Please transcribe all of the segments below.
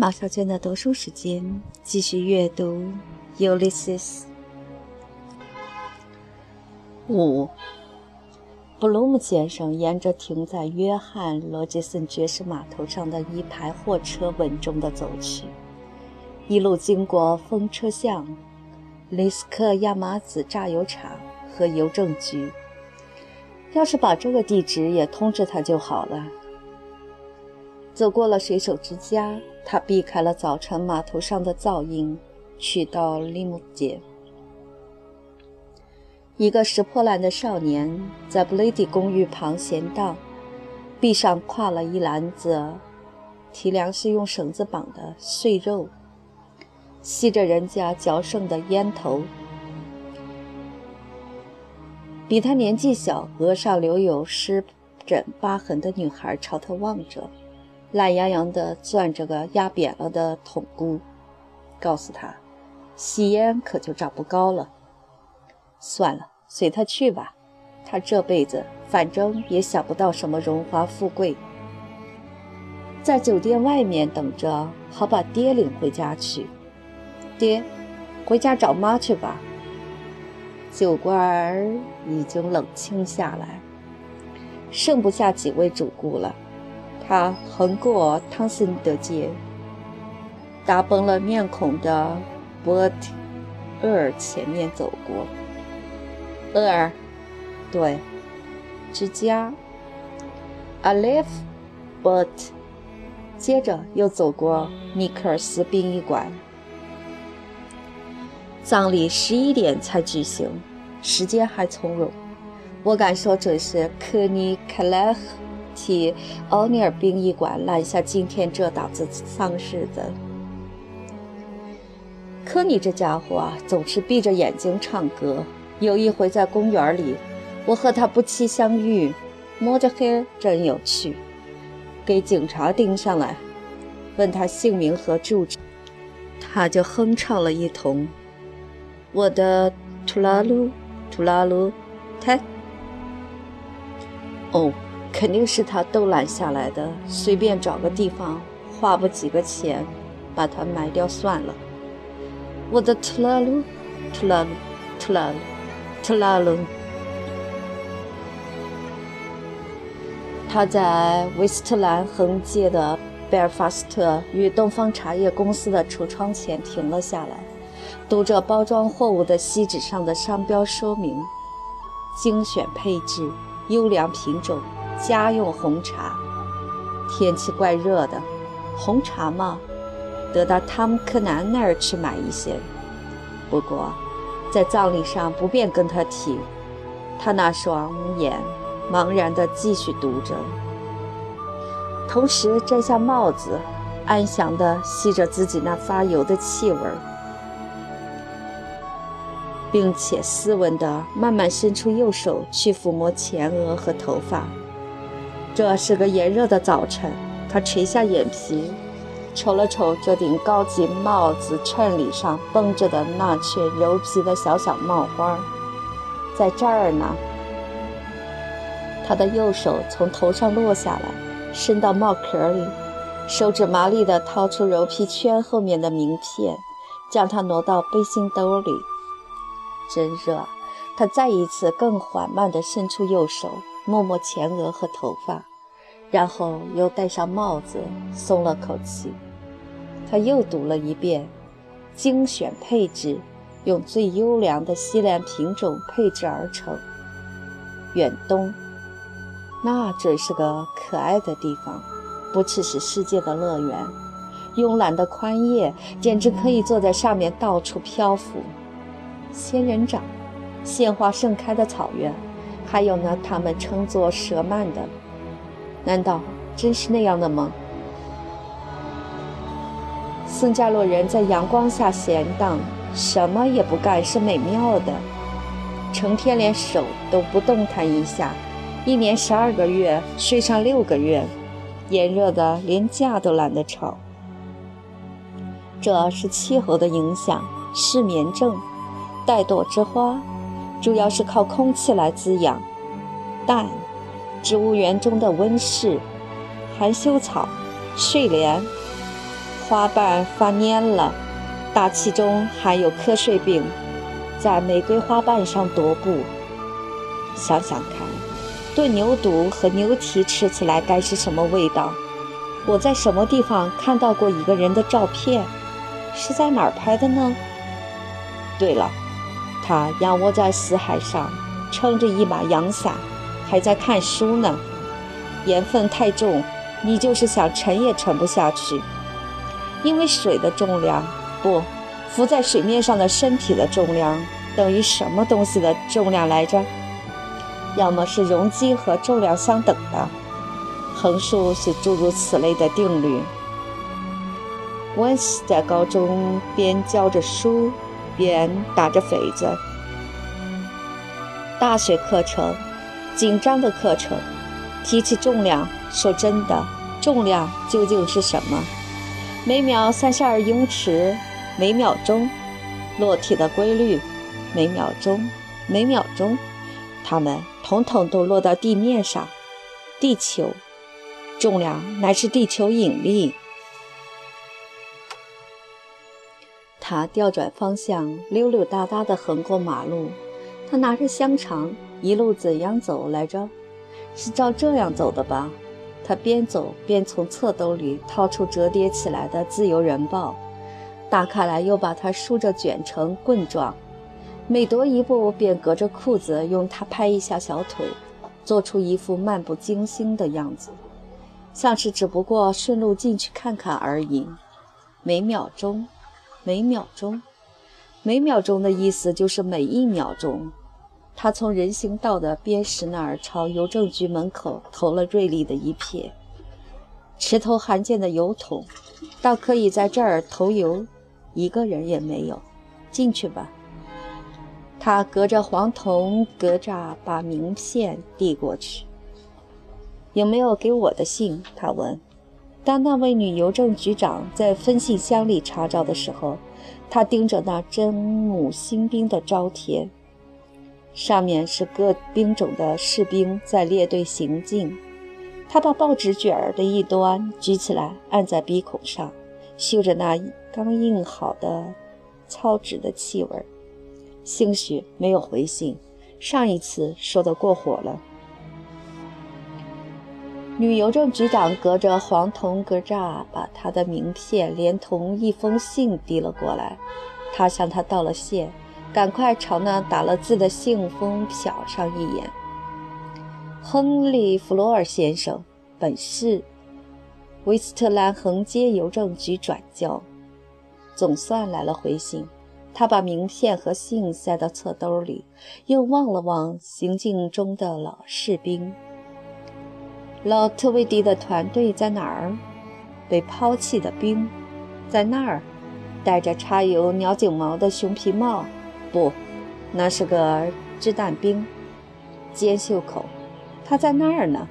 马小娟的读书时间，继续阅读《Ulysses》五。布鲁姆先生沿着停在约翰·罗杰森爵士码头上的一排货车稳重地走去，一路经过风车巷、雷斯克亚麻籽榨油厂和邮政局。要是把这个地址也通知他就好了。走过了水手之家，他避开了早晨码头上的噪音，去到利姆街。一个拾破烂的少年在布雷迪公寓旁闲荡，臂上挎了一篮子提粮食用绳子绑的碎肉，吸着人家嚼剩的烟头。比他年纪小、额上留有湿疹疤痕的女孩朝他望着，懒洋洋地攥着个压扁了的桶箍，告诉他：“吸烟可就长不高了。”算了。随他去吧，他这辈子反正也想不到什么荣华富贵，在酒店外面等着，好把爹领回家去。爹，回家找妈去吧。酒馆儿已经冷清下来，剩不下几位主顾了。他横过汤森德街，打崩了面孔的伯特厄尔前面走过。厄尔，对，之家。I live, but，接着又走过尼克尔斯殡仪馆。葬礼十一点才举行，时间还从容。我敢说这是科尼克莱赫替奥尼尔殡仪馆揽下今天这档子丧事的。可你这家伙，总是闭着眼睛唱歌。有一回在公园里，我和他不期相遇，摸着黑，真有趣。给警察盯上来，问他姓名和住址，他就哼唱了一通：“我的图拉鲁，图拉鲁，泰。”哦，肯定是他逗懒下来的，随便找个地方，花不几个钱，把它埋掉算了。我的特拉鲁，特拉鲁，特拉鲁。特拉鲁，他在威斯特兰横街的贝尔法斯特与东方茶叶公司的橱窗前停了下来，读着包装货物的锡纸上的商标说明：精选配置，优良品种，家用红茶。天气怪热的，红茶嘛，得到汤姆·柯南那儿去买一些。不过。在葬礼上不便跟他提，他那双眼茫然地继续读着，同时摘下帽子，安详地吸着自己那发油的气味，并且斯文地慢慢伸出右手去抚摸前额和头发。这是个炎热的早晨，他垂下眼皮。瞅了瞅这顶高级帽子衬里上绷着的那圈柔皮的小小帽花，在这儿呢。他的右手从头上落下来，伸到帽壳里，手指麻利地掏出柔皮圈后面的名片，将它挪到背心兜里。真热！他再一次更缓慢地伸出右手，摸摸前额和头发。然后又戴上帽子，松了口气。他又读了一遍：“精选配置，用最优良的西兰品种配制而成。远东，那真是个可爱的地方，不啻是世界的乐园。慵懒的宽叶，简直可以坐在上面到处漂浮。仙人掌，鲜花盛开的草原，还有呢，他们称作蛇蔓的。”难道真是那样的吗？僧伽罗人在阳光下闲荡，什么也不干是美妙的。成天连手都不动弹一下，一年十二个月睡上六个月，炎热的连觉都懒得吵。这是气候的影响，失眠症。带朵之花，主要是靠空气来滋养。但。植物园中的温室、含羞草、睡莲、花瓣发蔫了，大气中含有瞌睡病，在玫瑰花瓣上踱步。想想看，炖牛肚和牛蹄吃起来该是什么味道？我在什么地方看到过一个人的照片？是在哪儿拍的呢？对了，他仰卧在死海上，撑着一把阳伞，还在看书呢。盐分太重，你就是想沉也沉不下去，因为水的重量不，浮在水面上的身体的重量等于什么东西的重量来着？要么是容积和重量相等的，横竖是诸如此类的定律。温斯在高中边教着书，边打着匪子。大学课程，紧张的课程。提起重量，说真的，重量究竟是什么？每秒三十二英尺，每秒钟，落体的规律，每秒钟，每秒钟，它们统统都落到地面上。地球，重量乃是地球引力。他调转方向，溜溜达达地横过马路。他拿着香肠，一路怎样走来着？是照这样走的吧？他边走边从侧兜里掏出折叠起来的《自由人报》，打开来又把它竖着卷成棍状。每踱一步，便隔着裤子用它拍一下小腿，做出一副漫不经心的样子，像是只不过顺路进去看看而已。每秒钟，每秒钟，每秒钟的意思就是每一秒钟。他从人行道的边石那儿朝邮政局门口投了锐利的一瞥。池头罕见的邮筒，倒可以在这儿投邮，一个人也没有。进去吧。他隔着黄铜格栅把名片递过去。有没有给我的信？他问。当那位女邮政局长在分信箱里查找的时候，他盯着那真母新兵的招贴。上面是各兵种的士兵在列队行进。他把报纸卷儿的一端举起来，按在鼻孔上，嗅着那刚印好的糙纸的气味。兴许没有回信，上一次说的过火了。女邮政局长隔着黄铜格栅，把他的名片连同一封信递了过来。他向她道了谢。赶快朝那打了字的信封瞟上一眼。亨利·弗罗尔先生，本市威斯特兰横街邮政局转交。总算来了回信。他把名片和信塞到侧兜里，又望了望行进中的老士兵。老特维迪的团队在哪儿？被抛弃的兵，在那儿，戴着插有鸟颈毛的熊皮帽。不，那是个掷弹兵，尖袖口，他在那儿呢。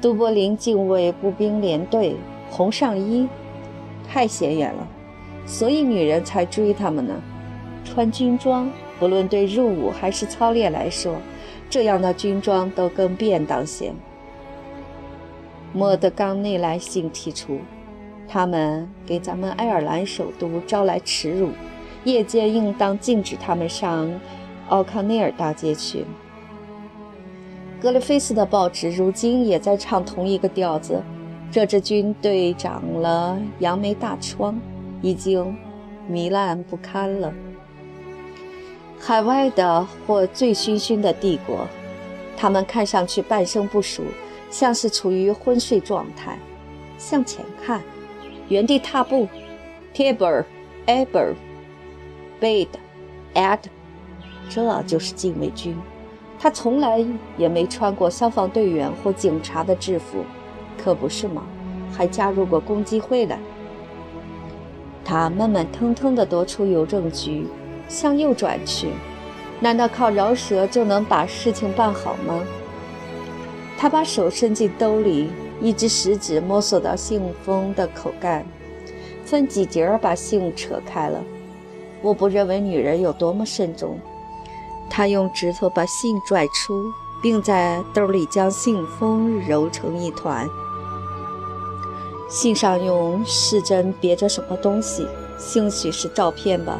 都柏林近卫步兵连队，红上衣，太显眼了，所以女人才追他们呢。穿军装，不论对入伍还是操练来说，这样的军装都更便当些。莫德冈内来信提出，他们给咱们爱尔兰首都招来耻辱。夜间应当禁止他们上奥康内尔大街去。格雷菲斯的报纸如今也在唱同一个调子。这支军队长了杨梅大疮，已经糜烂不堪了。海外的或醉醺醺的帝国，他们看上去半生不熟，像是处于昏睡状态。向前看，原地踏步。Tiber，Aber。Bade, Ad，这就是禁卫军。他从来也没穿过消防队员或警察的制服，可不是吗？还加入过攻击会呢。他慢慢腾腾地踱出邮政局，向右转去。难道靠饶舌就能把事情办好吗？他把手伸进兜里，一只食指摸索到信封的口盖，分几节把信扯开了。我不认为女人有多么慎重。他用指头把信拽出，并在兜里将信封揉成一团。信上用湿针别着什么东西，兴许是照片吧？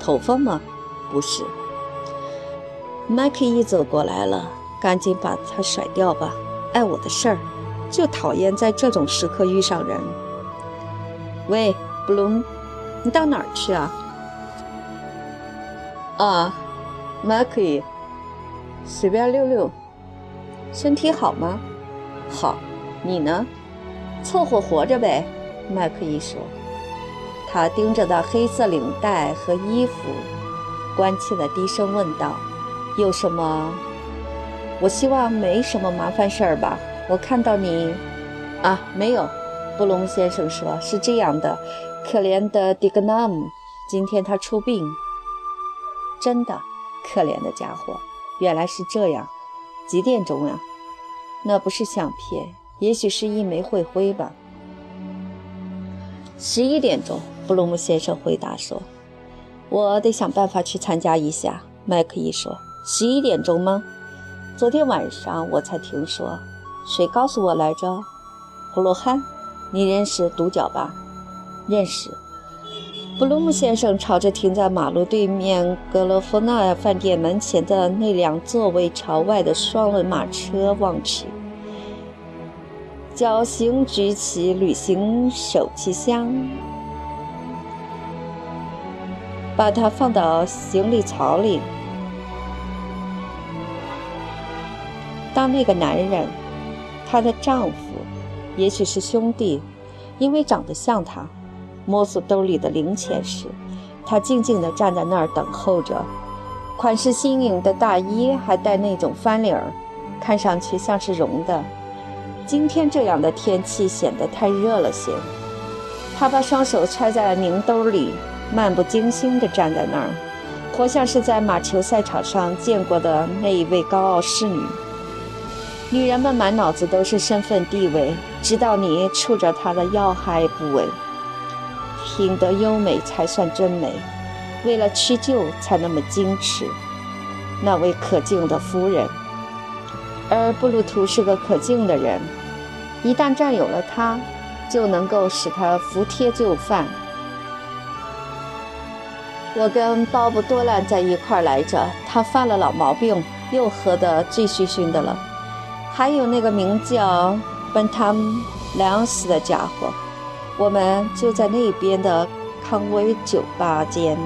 头发吗？不是。麦克一走过来了，赶紧把它甩掉吧！碍我的事儿，就讨厌在这种时刻遇上人。喂，布隆，你到哪儿去啊？啊，麦克伊，随便溜溜。身体好吗？好，你呢？凑合活着呗，麦克伊说。他盯着那黑色领带和衣服，关切的低声问道：“有什么？我希望没什么麻烦事儿吧。我看到你……啊，没有。”布隆先生说：“是这样的，可怜的迪格纳姆，今天他出殡。真的，可怜的家伙。原来是这样。几点钟呀？那不是相片。”也许是一枚会徽吧。十一点钟，布鲁姆先生回答说：“我得想办法去参加一下。”麦克一说：“十一点钟吗？昨天晚上我才听说。谁告诉我来着？胡罗汉，你认识独角吧？认识。”布鲁姆先生朝着停在马路对面格罗夫纳饭店门前的那辆座位朝外的双轮马车望去。侥幸举起旅行手提箱，把它放到行李槽里。当那个男人，她的丈夫，也许是兄弟，因为长得像他，摸索兜里的零钱时，他静静地站在那儿等候着。款式新颖的大衣还带那种翻领儿，看上去像是绒的。今天这样的天气显得太热了些。他把双手揣在了拧兜里，漫不经心地站在那儿，活像是在马球赛场上见过的那一位高傲侍女。女人们满脑子都是身份地位，直到你触着她的要害部位。品德优美才算真美，为了屈就才那么矜持。那位可敬的夫人。而布鲁图是个可敬的人，一旦占有了他，就能够使他服帖就范。我跟鲍勃多兰在一块来着，他犯了老毛病，又喝得醉醺醺的了。还有那个名叫本塔姆梁斯的家伙，我们就在那边的康威酒吧间。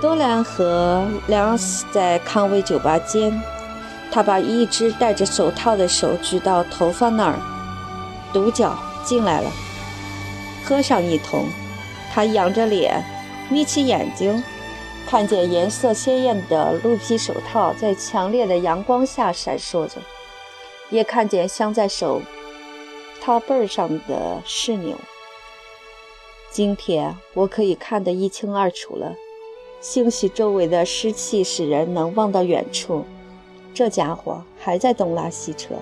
多兰和梁斯在康威酒吧间。他把一只戴着手套的手举到头发那儿，独角进来了，喝上一桶。他仰着脸，眯起眼睛，看见颜色鲜艳的鹿皮手套在强烈的阳光下闪烁着，也看见镶在手他背上的侍女。今天我可以看得一清二楚了，兴许周围的湿气使人能望到远处。这家伙还在东拉西扯。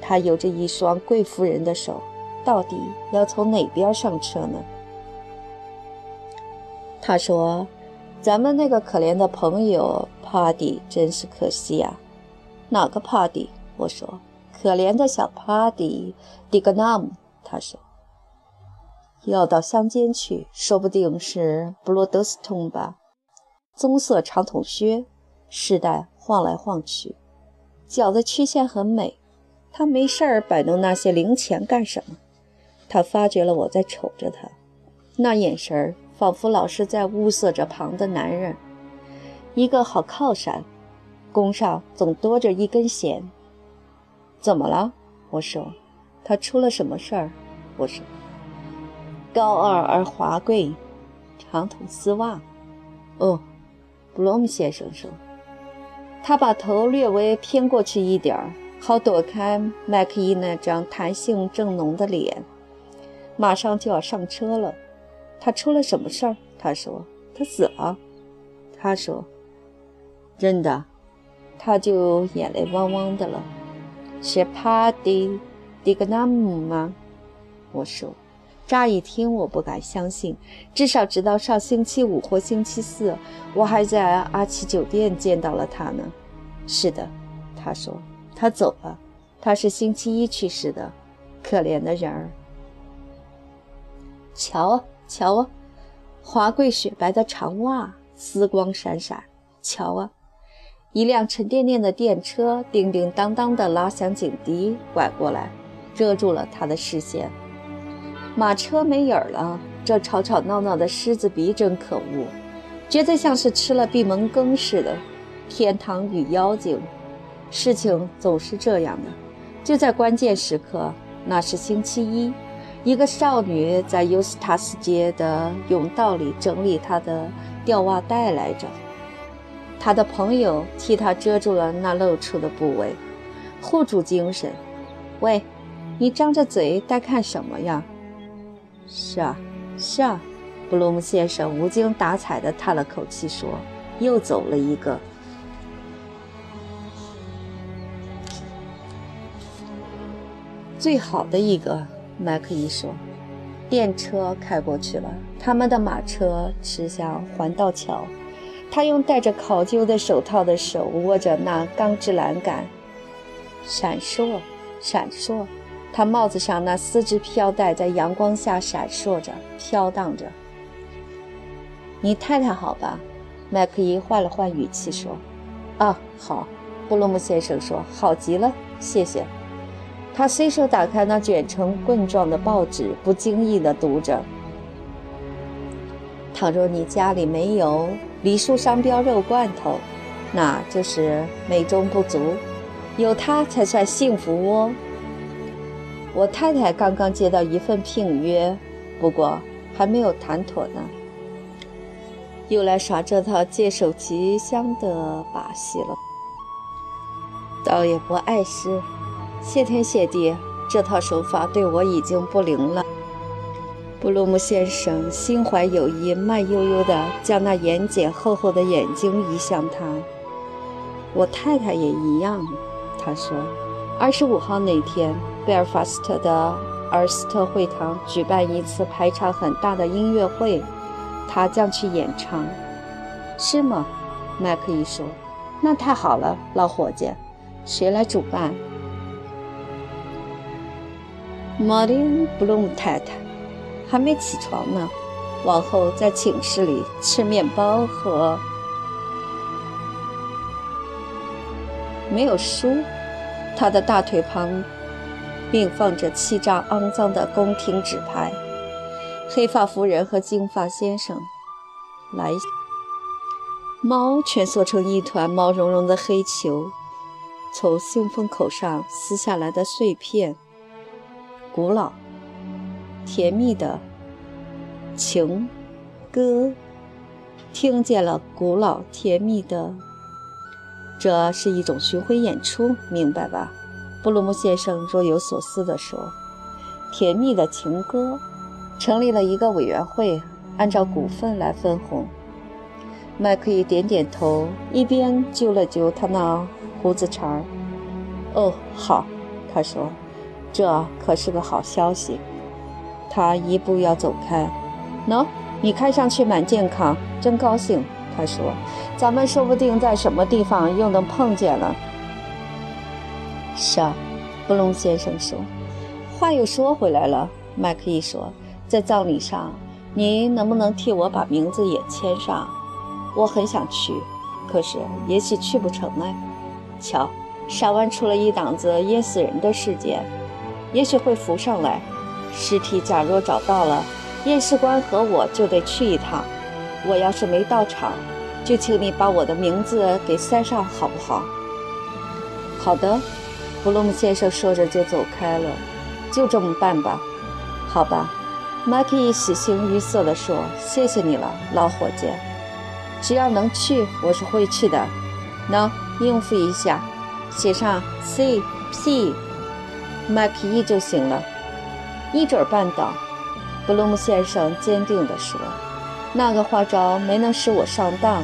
他有着一双贵妇人的手，到底要从哪边上车呢？他说：“咱们那个可怜的朋友帕迪真是可惜呀。”哪个帕迪？我说：“可怜的小帕迪迪格纳姆。”他说：“要到乡间去，说不定是布罗德斯通吧。棕色长筒靴，是的。”晃来晃去，脚的曲线很美。他没事儿摆弄那些零钱干什么？他发觉了我在瞅着他，那眼神儿仿佛老是在物色着旁的男人，一个好靠山。弓上总多着一根弦。怎么了？我说。他出了什么事儿？我说。高傲而华贵，长筒丝袜。哦，布鲁姆先生说。他把头略微偏过去一点儿，好躲开麦克伊那张弹性正浓的脸。马上就要上车了，他出了什么事儿？他说他死了。他说真的，他就眼泪汪汪的了。是帕迪迪格纳姆吗？我说，乍一听我不敢相信，至少直到上星期五或星期四，我还在阿奇酒店见到了他呢。是的，他说他走了，他是星期一去世的。可怜的人儿。瞧啊，瞧啊，华贵雪白的长袜，丝光闪闪。瞧啊，一辆沉甸甸的电车叮叮当当地拉响警笛，拐过来，遮住了他的视线。马车没影儿了，这吵吵闹闹的狮子鼻真可恶，觉得像是吃了闭门羹似的。天堂与妖精，事情总是这样的。就在关键时刻，那是星期一，一个少女在尤斯塔斯街的甬道里整理她的吊袜带来着。他的朋友替他遮住了那露出的部位，护住精神。喂，你张着嘴在看什么呀？是啊，是啊，布鲁姆先生无精打采地叹了口气说：“又走了一个。”最好的一个，麦克伊说。电车开过去了，他们的马车驶向环道桥。他用戴着考究的手套的手握着那钢制栏杆，闪烁，闪烁。他帽子上那丝质飘带在阳光下闪烁着，飘荡着。你太太好吧？麦克伊换了换语气说：“啊，好。”布鲁姆先生说：“好极了，谢谢。”他随手打开那卷成棍状的报纸，不经意地读着：“倘若你家里没有梨树商标肉罐头，那就是美中不足；有它才算幸福窝。”我太太刚刚接到一份聘约，不过还没有谈妥呢。又来耍这套借手即香的把戏了，倒也不碍事。谢天谢地，这套手法对我已经不灵了。布鲁姆先生心怀友谊，慢悠悠地将那眼睑厚厚的眼睛移向他。我太太也一样，他说。二十五号那天，贝尔法斯特的尔斯特会堂举办一次排场很大的音乐会，他将去演唱。是吗？麦克一说。那太好了，老伙计。谁来主办？马丁·布鲁姆太太还没起床呢，往后在寝室里吃面包和没有书。他的大腿旁并放着七张肮脏的宫廷纸牌，黑发夫人和金发先生来。猫蜷缩成一团毛茸茸的黑球，从信封口上撕下来的碎片。古老、甜蜜的情歌，听见了古老甜蜜的。这是一种巡回演出，明白吧？布鲁姆先生若有所思地说：“甜蜜的情歌，成立了一个委员会，按照股份来分红。”麦克一点点头，一边揪了揪他那胡子茬儿。“哦，好。”他说。这可是个好消息。他一步要走开，喏，你看上去蛮健康，真高兴。他说：“咱们说不定在什么地方又能碰见了。”是啊，布隆先生说。话又说回来了，麦克伊说：“在葬礼上，您能不能替我把名字也签上？我很想去，可是也许去不成呢。瞧，沙湾出了一档子淹死人的事件。”也许会浮上来，尸体假若找到了，验尸官和我就得去一趟。我要是没到场，就请你把我的名字给塞上，好不好？好的，布鲁姆先生说着就走开了。就这么办吧，好吧。麦克伊喜形于色地说：“谢谢你了，老伙计。只要能去，我是会去的。能应付一下，写上 C P。”麦克伊就行了，一准儿办到。布鲁姆先生坚定地说：“那个花招没能使我上当，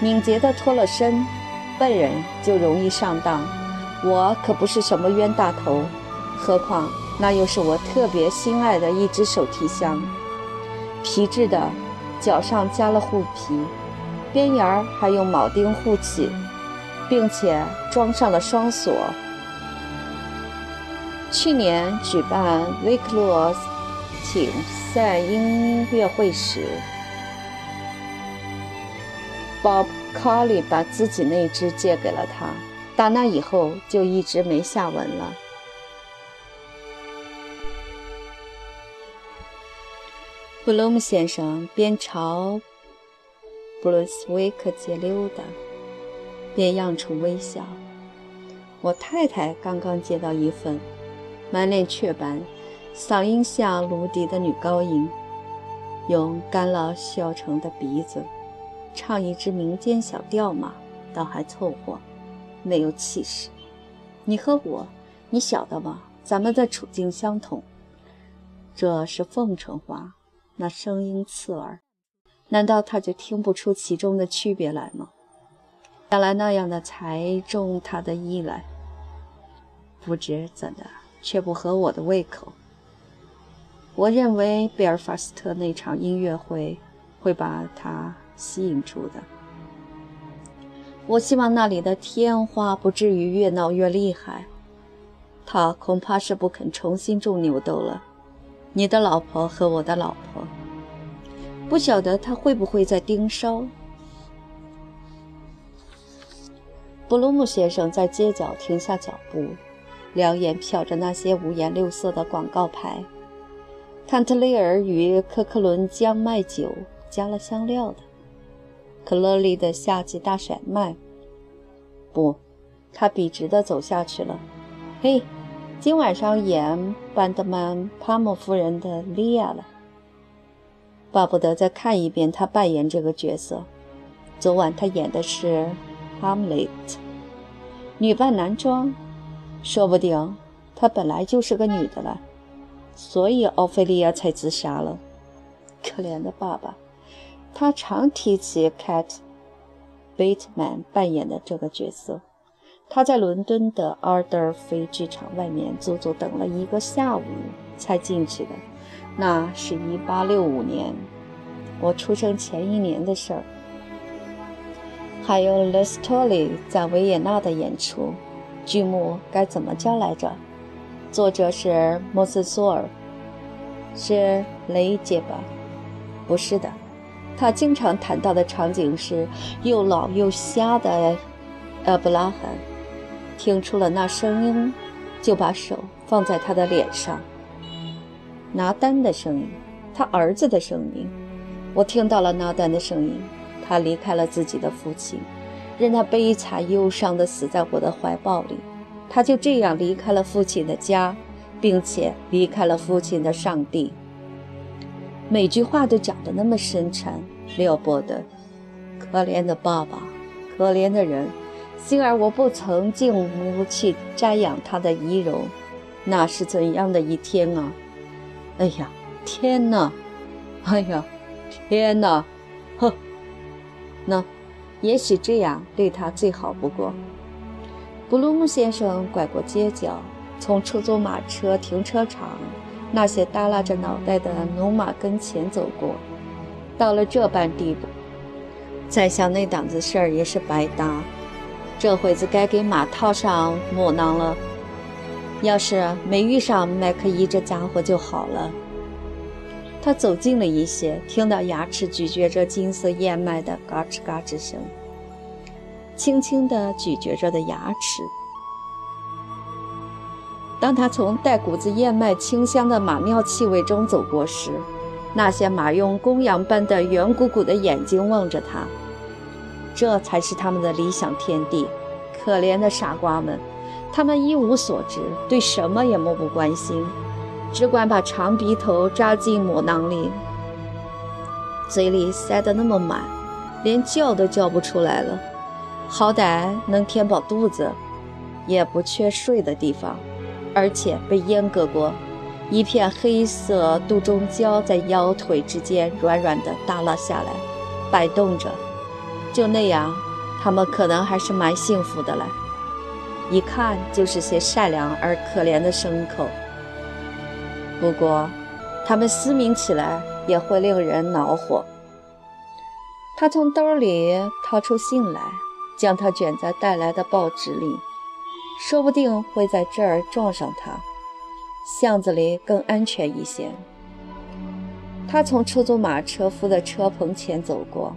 敏捷地脱了身，笨人就容易上当。我可不是什么冤大头，何况那又是我特别心爱的一只手提箱，皮质的，脚上加了护皮，边沿儿还用铆钉护起，并且装上了双锁。”去年举办维克洛斯请赛音乐会时，Bob Colly 把自己那只借给了他。打那以后就一直没下文了。布鲁姆先生边朝布鲁斯威克街溜达，边漾出微笑。我太太刚刚接到一份满脸雀斑、嗓音像芦笛的女高音，用干酪削成的鼻子唱一支民间小调嘛，倒还凑合，没有气势。你和我，你晓得吗？咱们的处境相同。这是奉承话，那声音刺耳，难道他就听不出其中的区别来吗？想来那样的才中他的意来。不知怎的，却不合我的胃口。我认为贝尔法斯特那场音乐会会把他吸引住的。我希望那里的天花不至于越闹越厉害。他恐怕是不肯重新种牛豆了。你的老婆和我的老婆，不晓得他会不会在盯梢。布鲁姆先生在街角停下脚步。两眼瞟着那些五颜六色的广告牌，坎特雷尔与科克伦将卖酒加了香料的，可乐里的夏季大甩卖。不，他笔直地走下去了。嘿，今晚上演班德曼帕莫夫人的莉亚了，巴不得再看一遍他扮演这个角色。昨晚他演的是哈姆雷特，女扮男装。说不定她本来就是个女的了，所以奥菲利亚才自杀了。可怜的爸爸，他常提起 Cat Bateman 扮演的这个角色。他在伦敦的阿尔德尔菲剧场外面足足等了一个下午才进去的，那是一八六五年，我出生前一年的事儿。还有 Lestoli 在维也纳的演出。剧目该怎么叫来着？作者是莫斯索尔，是雷杰吧？不是的，他经常谈到的场景是又老又瞎的阿布拉罕。听出了那声音，就把手放在他的脸上。拿单的声音，他儿子的声音。我听到了拿单的声音，他离开了自己的父亲。任他悲惨忧伤地死在我的怀抱里，他就这样离开了父亲的家，并且离开了父亲的上帝。每句话都讲得那么深沉，撩拨的。可怜的爸爸，可怜的人。幸而我不曾进屋去瞻仰他的遗容，那是怎样的一天啊！哎呀，天哪！哎呀，天哪！呵，那。也许这样对他最好不过。布鲁姆先生拐过街角，从出租马车停车场那些耷拉着脑袋的农马跟前走过。到了这般地步，再想那档子事儿也是白搭。这会子该给马套上磨囊了。要是没遇上麦克伊这家伙就好了。他走近了一些，听到牙齿咀嚼着金色燕麦的嘎吱嘎吱声，轻轻地咀嚼着的牙齿。当他从带股子燕麦清香的马尿气味中走过时，那些马用公羊般的圆鼓鼓的眼睛望着他。这才是他们的理想天地。可怜的傻瓜们，他们一无所知，对什么也漠不关心。只管把长鼻头扎进母囊里，嘴里塞得那么满，连叫都叫不出来了。好歹能填饱肚子，也不缺睡的地方，而且被阉割过，一片黑色肚中胶在腰腿之间软软地耷拉下来，摆动着。就那样，他们可能还是蛮幸福的了。一看就是些善良而可怜的牲口。不过，他们嘶鸣起来也会令人恼火。他从兜里掏出信来，将它卷在带来的报纸里，说不定会在这儿撞上他。巷子里更安全一些。他从出租马车夫的车棚前走过，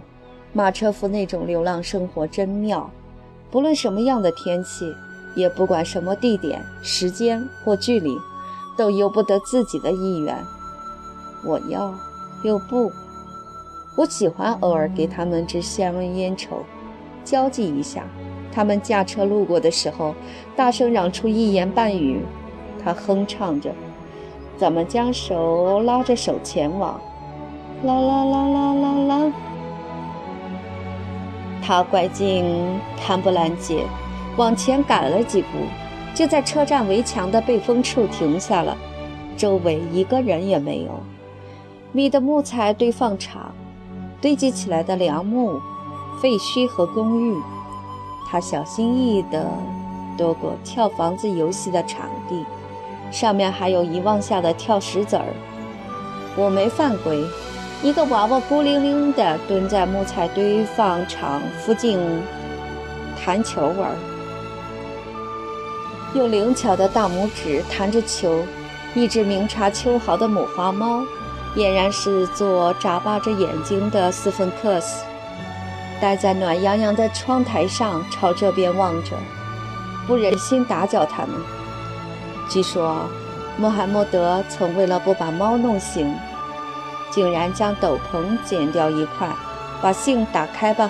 马车夫那种流浪生活真妙，不论什么样的天气，也不管什么地点、时间或距离，都由不得自己的意愿。我要，又不。我喜欢偶尔给他们支香烟抽，交际一下。他们驾车路过的时候，大声嚷出一言半语。他哼唱着，咱们将手拉着手前往，啦啦啦啦啦啦。他拐进坎布兰街，往前赶了几步，就在车站围墙的背风处停下了。周围一个人也没有。米的木材堆放场。堆积起来的梁木、废墟和公寓，他小心翼翼地躲过跳房子游戏的场地，上面还有遗忘下的跳石子儿。我没犯规，一个娃娃孤零零地蹲在木材堆放场附近弹球玩，用灵巧的大拇指弹着球。一只明察秋毫的母花猫。俨然是做眨巴着眼睛的斯芬克斯，待在暖洋洋的窗台上，朝这边望着，不忍心打搅他们。据说，穆罕默德曾为了不把猫弄醒，竟然将斗篷剪掉一块，把信打开吧。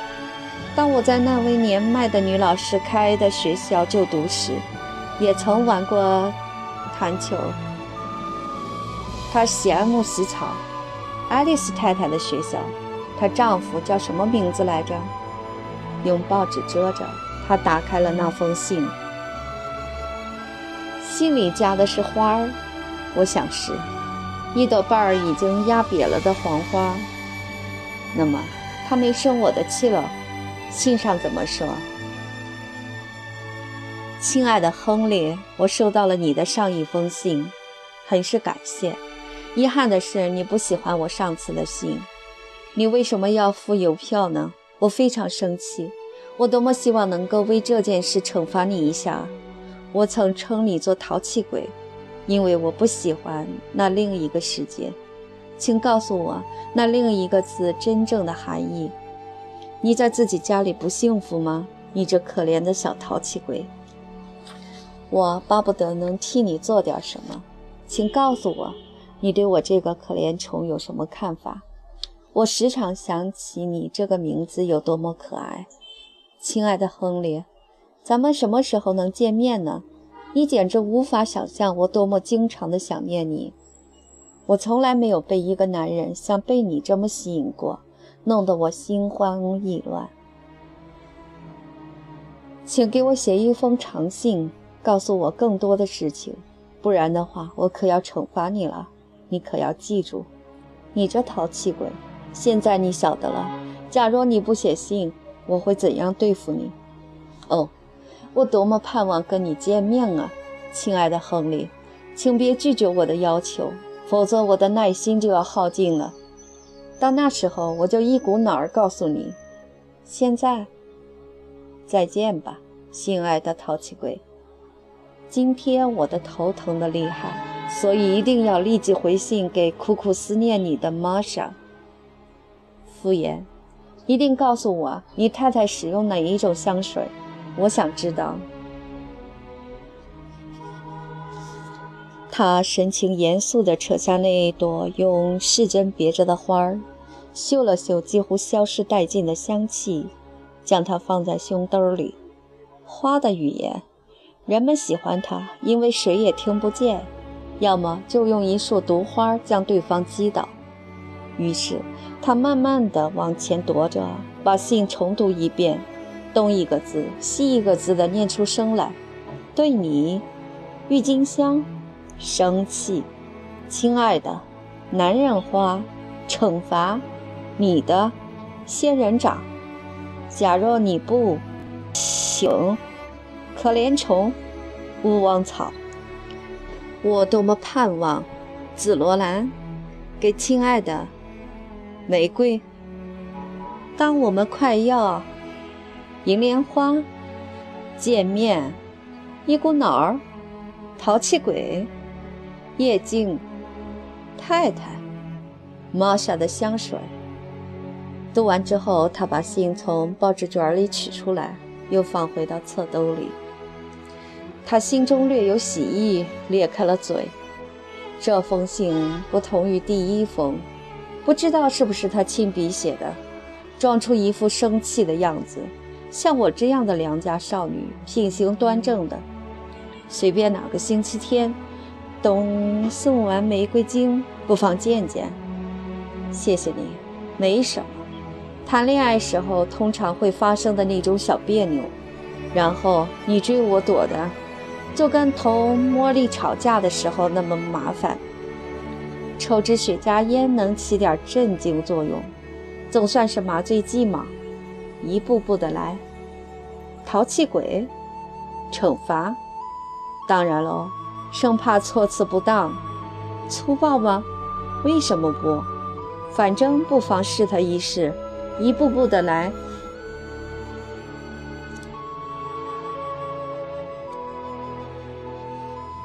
当我在那位年迈的女老师开的学校就读时，也曾玩过弹球。她喜爱慕洗草，爱丽丝太太的学校。她丈夫叫什么名字来着？用报纸遮着。她打开了那封信，信里夹的是花儿，我想是，一朵瓣儿已经压瘪了的黄花。那么，他没生我的气了。信上怎么说？亲爱的亨利，我收到了你的上一封信，很是感谢。遗憾的是，你不喜欢我上次的信。你为什么要付邮票呢？我非常生气。我多么希望能够为这件事惩罚你一下。我曾称你做淘气鬼，因为我不喜欢那另一个世界。请告诉我那另一个字真正的含义。你在自己家里不幸福吗？你这可怜的小淘气鬼。我巴不得能替你做点什么。请告诉我。你对我这个可怜虫有什么看法？我时常想起你这个名字有多么可爱，亲爱的亨利，咱们什么时候能见面呢？你简直无法想象我多么经常的想念你。我从来没有被一个男人像被你这么吸引过，弄得我心慌意乱。请给我写一封长信，告诉我更多的事情，不然的话，我可要惩罚你了。你可要记住，你这淘气鬼！现在你晓得了。假若你不写信，我会怎样对付你？哦，我多么盼望跟你见面啊，亲爱的亨利！请别拒绝我的要求，否则我的耐心就要耗尽了。到那时候，我就一股脑儿告诉你。现在，再见吧，心爱的淘气鬼。今天我的头疼得厉害。所以一定要立即回信给苦苦思念你的玛莎。敷衍，一定告诉我你太太使用哪一种香水，我想知道。他神情严肃地扯下那一朵用细针别着的花儿，嗅了嗅几乎消失殆尽的香气，将它放在胸兜里。花的语言，人们喜欢他，因为谁也听不见。要么就用一束毒花将对方击倒。于是他慢慢地往前踱着，把信重读一遍，东一个字西一个字地念出声来。对你，郁金香，生气，亲爱的，男人花，惩罚，你的，仙人掌。假若你不，请，可怜虫，勿忘草。我多么盼望，紫罗兰，给亲爱的玫瑰。当我们快要银莲花见面，一股脑儿，淘气鬼，叶静，太太，玛莎的香水。读完之后，他把信从报纸卷里取出来，又放回到侧兜里。他心中略有喜意，裂开了嘴。这封信不同于第一封，不知道是不是他亲笔写的，装出一副生气的样子。像我这样的良家少女，品行端正的，随便哪个星期天，等送完玫瑰金，不妨见见。谢谢你，没什么。谈恋爱时候通常会发生的那种小别扭，然后你追我躲的。就跟同茉莉吵架的时候那么麻烦。抽支雪茄烟能起点镇静作用，总算是麻醉剂嘛。一步步的来。淘气鬼，惩罚，当然喽，生怕措辞不当，粗暴吗？为什么不？反正不妨试他一试。一步步的来。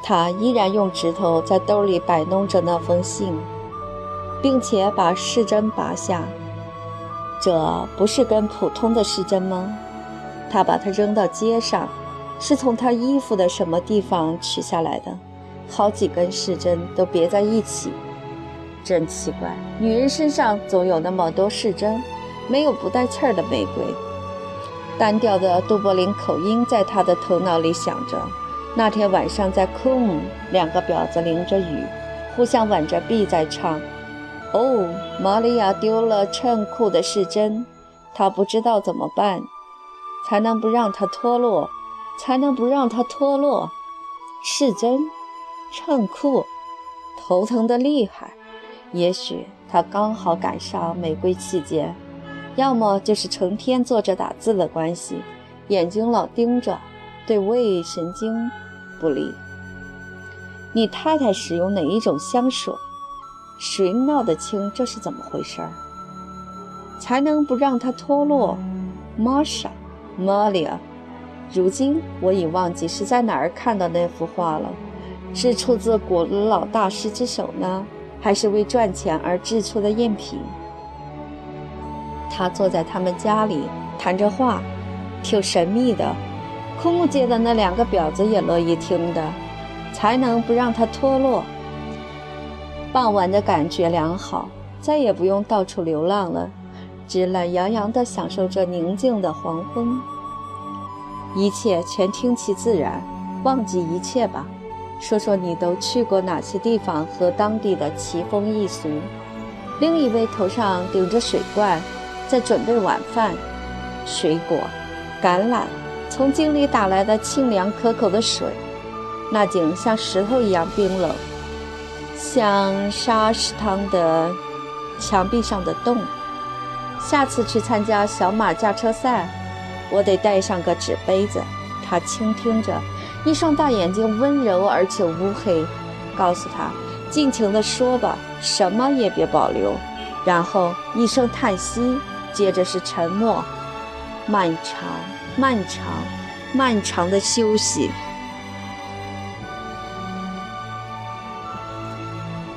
他依然用指头在兜里摆弄着那封信，并且把试针拔下。这不是根普通的试针吗？他把它扔到街上，是从他衣服的什么地方取下来的？好几根试针都别在一起，真奇怪。女人身上总有那么多试针，没有不带刺儿的玫瑰。单调的杜柏林口音在他的头脑里响着。那天晚上在库姆，两个婊子淋着雨，互相挽着臂在唱。哦，玛利亚丢了衬裤的是真，她不知道怎么办，才能不让它脱落，才能不让它脱落。是真，衬裤，头疼的厉害。也许他刚好赶上玫瑰期间，要么就是成天坐着打字的关系，眼睛老盯着，对胃神经。不离。你太太使用哪一种香水？谁闹得清这是怎么回事儿？才能不让它脱落？Marsha，Malia，如今我已忘记是在哪儿看到那幅画了，是出自古老大师之手呢，还是为赚钱而制出的赝品？他坐在他们家里谈着话，挺神秘的。枯木街的那两个婊子也乐意听的，才能不让它脱落。傍晚的感觉良好，再也不用到处流浪了，只懒洋洋地享受着宁静的黄昏。一切全听其自然，忘记一切吧。说说你都去过哪些地方和当地的奇风异俗。另一位头上顶着水罐，在准备晚饭，水果，橄榄。从井里打来的清凉可口的水，那井像石头一样冰冷，像沙石汤的墙壁上的洞。下次去参加小马驾车赛，我得带上个纸杯子。他倾听着，一双大眼睛温柔而且乌黑，告诉他尽情地说吧，什么也别保留。然后一声叹息，接着是沉默，漫长。漫长、漫长的休息。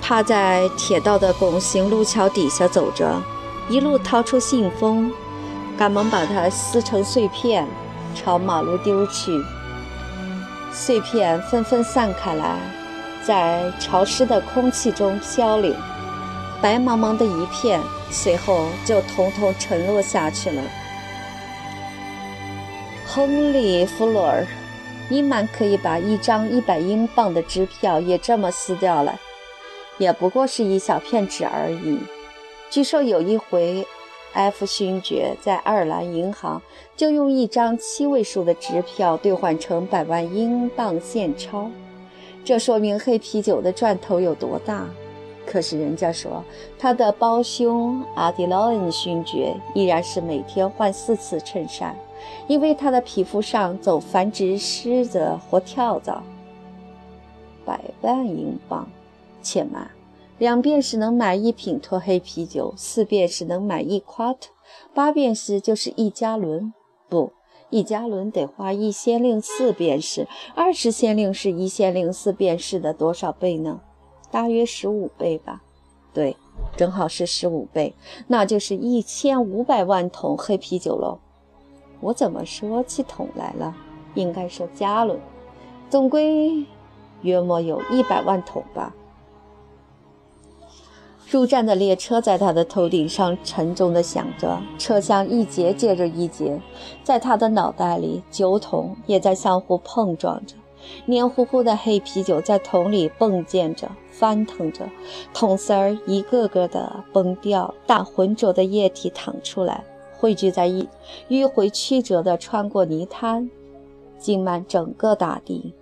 他在铁道的拱形路桥底下走着，一路掏出信封，赶忙把它撕成碎片，朝马路丢去。碎片纷纷散开来，在潮湿的空气中飘零，白茫茫的一片，随后就统统沉落下去了。亨利·弗洛尔，你满可以把一张一百英镑的支票也这么撕掉了，也不过是一小片纸而已。据说有一回，F 勋爵在爱尔兰银行就用一张七位数的支票兑换成百万英镑现钞，这说明黑啤酒的赚头有多大。可是人家说，他的胞兄阿迪劳恩勋爵依然是每天换四次衬衫。因为他的皮肤上总繁殖虱子或跳蚤。百万英镑，且慢，两便士能买一品脱黑啤酒，四便士能买一夸特，八便士就是一加仑。不，一加仑得花一先令四便士，二十先令是一先令四便士的多少倍呢？大约十五倍吧。对，正好是十五倍，那就是一千五百万桶黑啤酒喽。我怎么说起桶来了？应该说加仑，总归约莫有一百万桶吧。入站的列车在他的头顶上沉重地响着，车厢一节接着一节，在他的脑袋里，酒桶也在相互碰撞着，黏糊糊的黑啤酒在桶里迸溅着、翻腾着，桶丝儿一个个的崩掉，大浑浊的液体淌出来，汇聚在一，迂回曲折地穿过泥滩，浸满整个大地，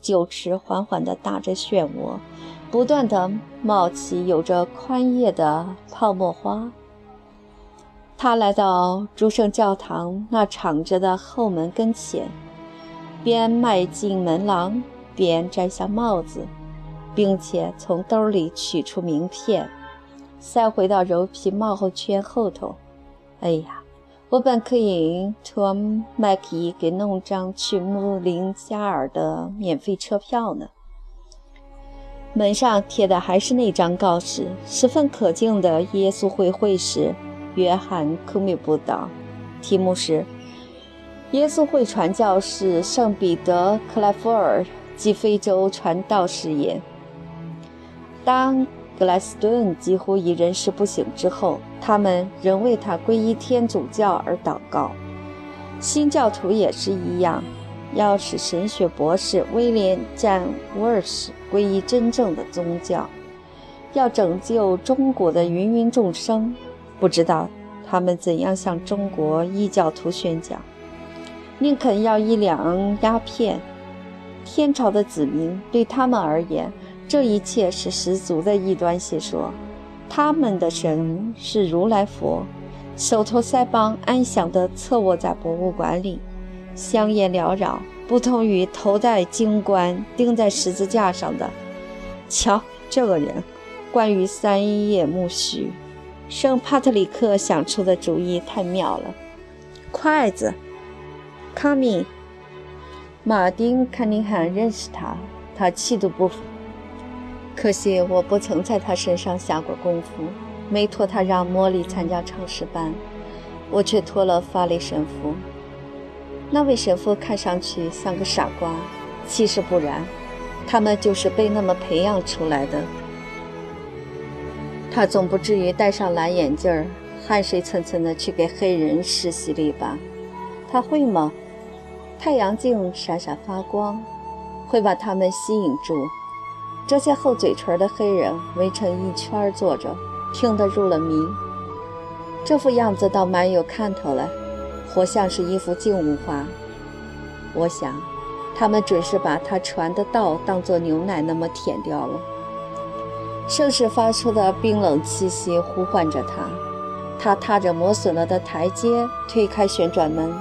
酒池缓缓地打着漩涡。不断的冒起有着宽叶的泡沫花。他来到诸圣教堂那敞着的后门跟前，边迈进门廊，边摘下帽子，并且从兜里取出名片，塞回到柔皮帽后圈后头。哎呀，我本可以托麦克伊给弄张去穆林加尔的免费车票呢。门上贴的还是那张告示，十分可敬的耶稣会会士约翰·科米布道，题目是“耶稣会传教士圣彼得·克莱夫尔及非洲传道事业”。当格莱斯顿几乎已人事不省之后，他们仍为他皈依天主教而祷告。新教徒也是一样。要使神学博士威廉·詹沃尔什皈依真正的宗教，要拯救中国的芸芸众生，不知道他们怎样向中国异教徒宣讲。宁肯要一两鸦片。天朝的子民对他们而言，这一切是十足的异端邪说。他们的神是如来佛，手托腮帮，安详地侧卧在博物馆里。香烟缭绕，不同于头戴金冠钉在十字架上的。瞧这个人，关于三叶苜蓿，圣帕特里克想出的主意太妙了。筷子，卡米，马丁·康宁汉认识他，他气度不凡。可惜我不曾在他身上下过功夫，没托他让茉莉参加唱诗班，我却托了法利神父。那位神父看上去像个傻瓜，其实不然，他们就是被那么培养出来的。他总不至于戴上蓝眼镜儿，汗水涔涔的去给黑人施洗礼吧？他会吗？太阳镜闪闪发光，会把他们吸引住。这些厚嘴唇的黑人围成一圈坐着，听得入了迷。这副样子倒蛮有看头了。活像是一幅静物画。我想，他们准是把他传的道当作牛奶那么舔掉了。盛世发出的冰冷气息呼唤着他，他踏着磨损了的台阶，推开旋转门，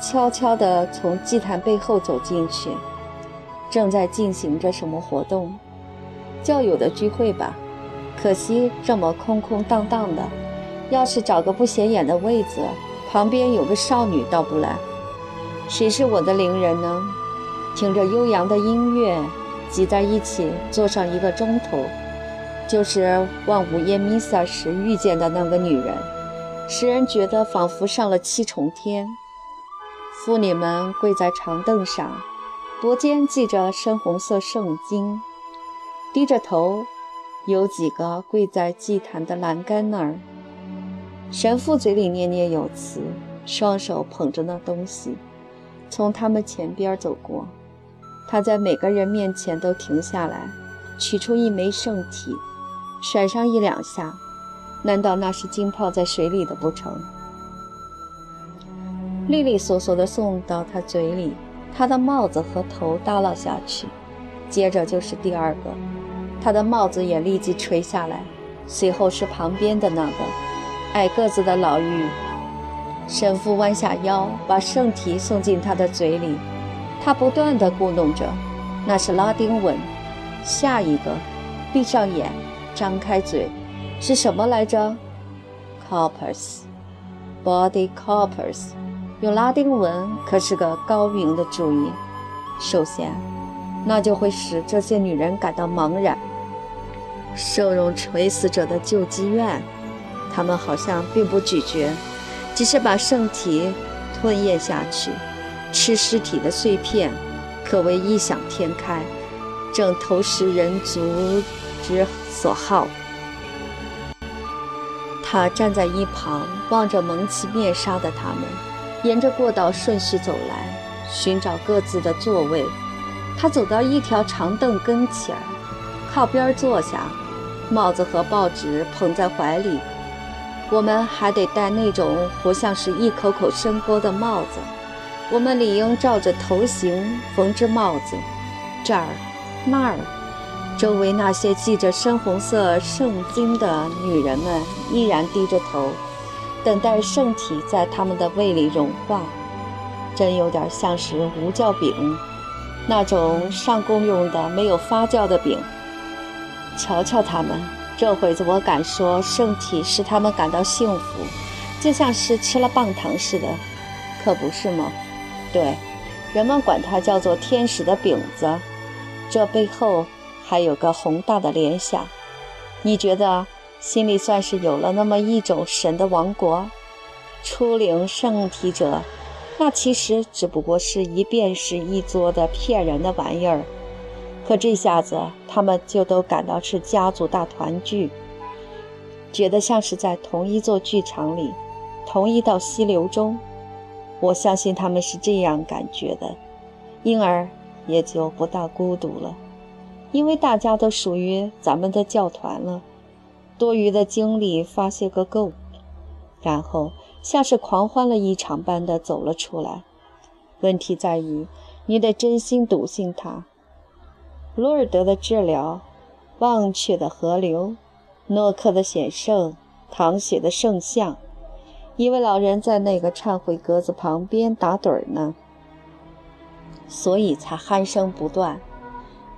悄悄地从祭坛背后走进去。正在进行着什么活动？教友的聚会吧。可惜这么空空荡荡的，要是找个不显眼的位子。旁边有个少女倒不赖，谁是我的邻人呢？听着悠扬的音乐，挤在一起坐上一个钟头，就是望午夜弥撒时遇见的那个女人，使人觉得仿佛上了七重天。妇女们跪在长凳上，脖间系着深红色圣经，低着头，有几个跪在祭坛的栏杆那儿。神父嘴里念念有词，双手捧着那东西，从他们前边走过。他在每个人面前都停下来，取出一枚圣体，甩上一两下。难道那是浸泡在水里的不成？利利索索地送到他嘴里，他的帽子和头耷拉下去。接着就是第二个，他的帽子也立即垂下来。随后是旁边的那个。矮个子的老妪，神父弯下腰，把圣体送进他的嘴里。他不断地咕哝着：“那是拉丁文。”下一个，闭上眼，张开嘴，是什么来着？“Corpus”，“Body corpus”，用拉丁文可是个高明的主意。首先，那就会使这些女人感到茫然。收容垂死者的救济院。他们好像并不咀嚼，只是把圣体吞咽下去，吃尸体的碎片，可谓异想天开，正投食人族之所好。他站在一旁，望着蒙起面纱的他们，沿着过道顺序走来，寻找各自的座位。他走到一条长凳跟前，靠边坐下，帽子和报纸捧在怀里。我们还得戴那种活像是一口口深沟的帽子。我们理应照着头型缝制帽子。这儿，那儿，周围那些系着深红色圣经的女人们依然低着头，等待圣体在他们的胃里融化。真有点像是无酵饼，那种上供用的没有发酵的饼。瞧瞧他们。这会子我敢说，圣体使他们感到幸福，就像是吃了棒糖似的，可不是吗？对，人们管它叫做天使的饼子。这背后还有个宏大的联想，你觉得心里算是有了那么一种神的王国？出灵圣体者，那其实只不过是一便是一桌的骗人的玩意儿。可这下子，他们就都感到是家族大团聚，觉得像是在同一座剧场里，同一道溪流中。我相信他们是这样感觉的，因而也就不大孤独了，因为大家都属于咱们的教团了。多余的精力发泄个够，然后像是狂欢了一场般的走了出来。问题在于，你得真心笃信他。罗尔德的治疗，忘却的河流，诺克的显圣，唐雪的圣像，一位老人在那个忏悔格子旁边打盹儿呢，所以才鼾声不断。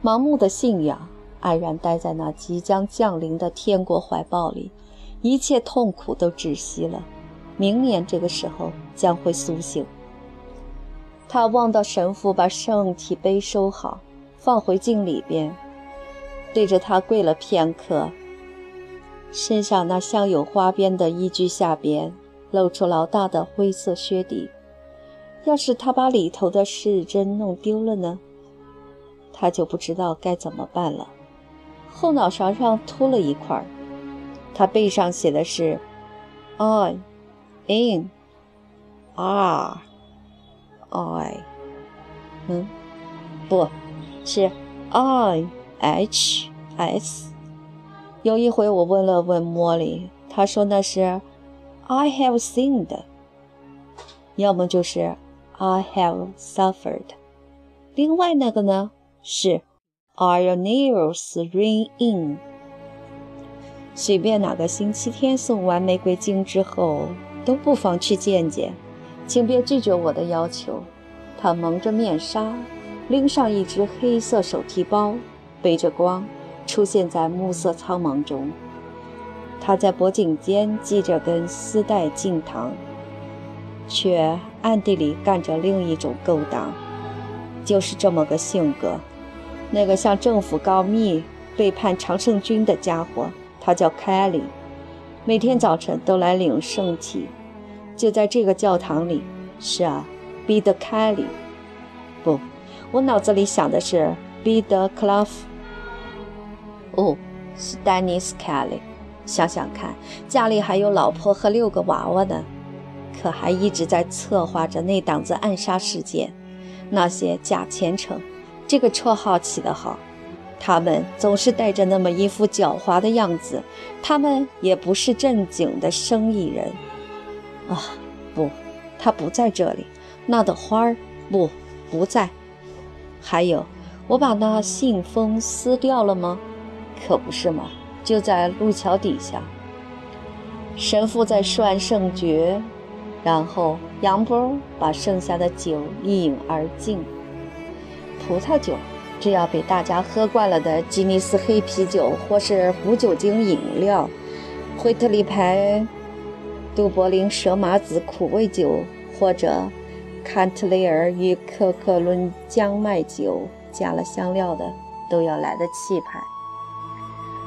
盲目的信仰，安然待在那即将降临的天国怀抱里，一切痛苦都窒息了。明年这个时候将会苏醒。他望到神父把圣体杯收好。放回镜里边，对着他跪了片刻。身上那镶有花边的衣裾下边露出老大的灰色靴底。要是他把里头的饰针弄丢了呢？他就不知道该怎么办了。后脑勺上秃了一块，他背上写的是 “I in，R I”。嗯，不。是 I H S。有一回我问了问莫莉，她说那是 I have sinned，要么就是 I have suffered。另外那个呢是 Our nails ring in。随便哪个星期天送完玫瑰金之后，都不妨去见见，请别拒绝我的要求。他蒙着面纱。拎上一只黑色手提包，背着光，出现在暮色苍茫中。他在脖颈间系着根丝带颈糖，却暗地里干着另一种勾当。就是这么个性格。那个向政府告密、背叛常胜军的家伙，他叫凯利，每天早晨都来领圣体，就在这个教堂里。是啊，彼得·凯利，不。我脑子里想的是彼得·克拉夫。哦，是丹尼斯·凯利。想想看，家里还有老婆和六个娃娃呢，可还一直在策划着那档子暗杀事件。那些假虔诚，这个绰号起得好。他们总是带着那么一副狡猾的样子。他们也不是正经的生意人。啊，不，他不在这里。那的花儿，不，不在。还有，我把那信封撕掉了吗？可不是嘛，就在路桥底下。神父在涮圣爵，然后杨波把剩下的酒一饮而尽。葡萄酒，这要被大家喝惯了的吉尼斯黑啤酒，或是无酒精饮料，惠特利牌杜柏林蛇麻子苦味酒，或者。坎特雷尔与可可伦姜麦酒加了香料的，都要来的气派。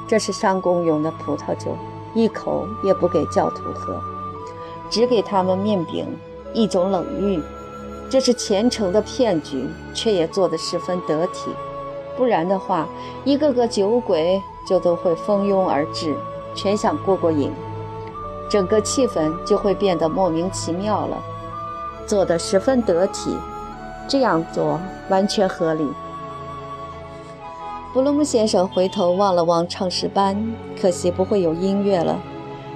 这是上公用的葡萄酒，一口也不给教徒喝，只给他们面饼，一种冷遇。这是虔诚的骗局，却也做得十分得体。不然的话，一个个酒鬼就都会蜂拥而至，全想过过瘾，整个气氛就会变得莫名其妙了。做得十分得体，这样做完全合理。布鲁姆先生回头望了望唱诗班，可惜不会有音乐了。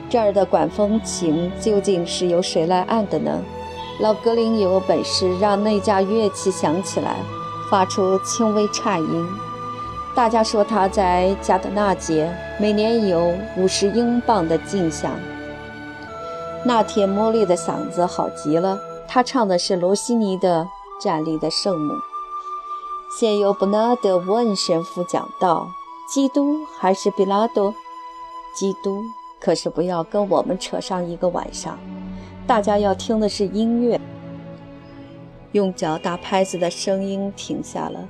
这儿的管风琴究竟是由谁来按的呢？老格林有本事让那架乐器响起来，发出轻微颤音。大家说他在加德纳节每年有五十英镑的进项。那天茉莉的嗓子好极了，她唱的是罗西尼的《站立的圣母》。先由布纳德·沃恩神父讲道：“基督还是比拉多？基督，可是不要跟我们扯上一个晚上。大家要听的是音乐。”用脚打拍子的声音停下了，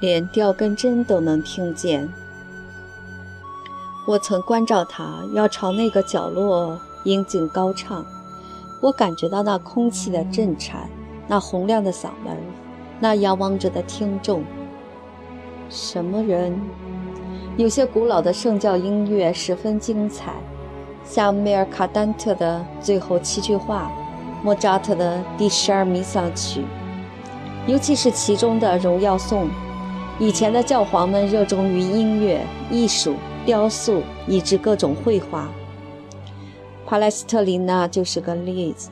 连掉根针都能听见。我曾关照他要朝那个角落应景高唱，我感觉到那空气的震颤，那洪亮的嗓门。那仰望着的听众，什么人？有些古老的圣教音乐十分精彩，像梅尔卡丹特的最后七句话，莫扎特的第十二弥撒曲，尤其是其中的荣耀颂。以前的教皇们热衷于音乐、艺术、雕塑，以至各种绘画。帕莱斯特林娜就是个例子，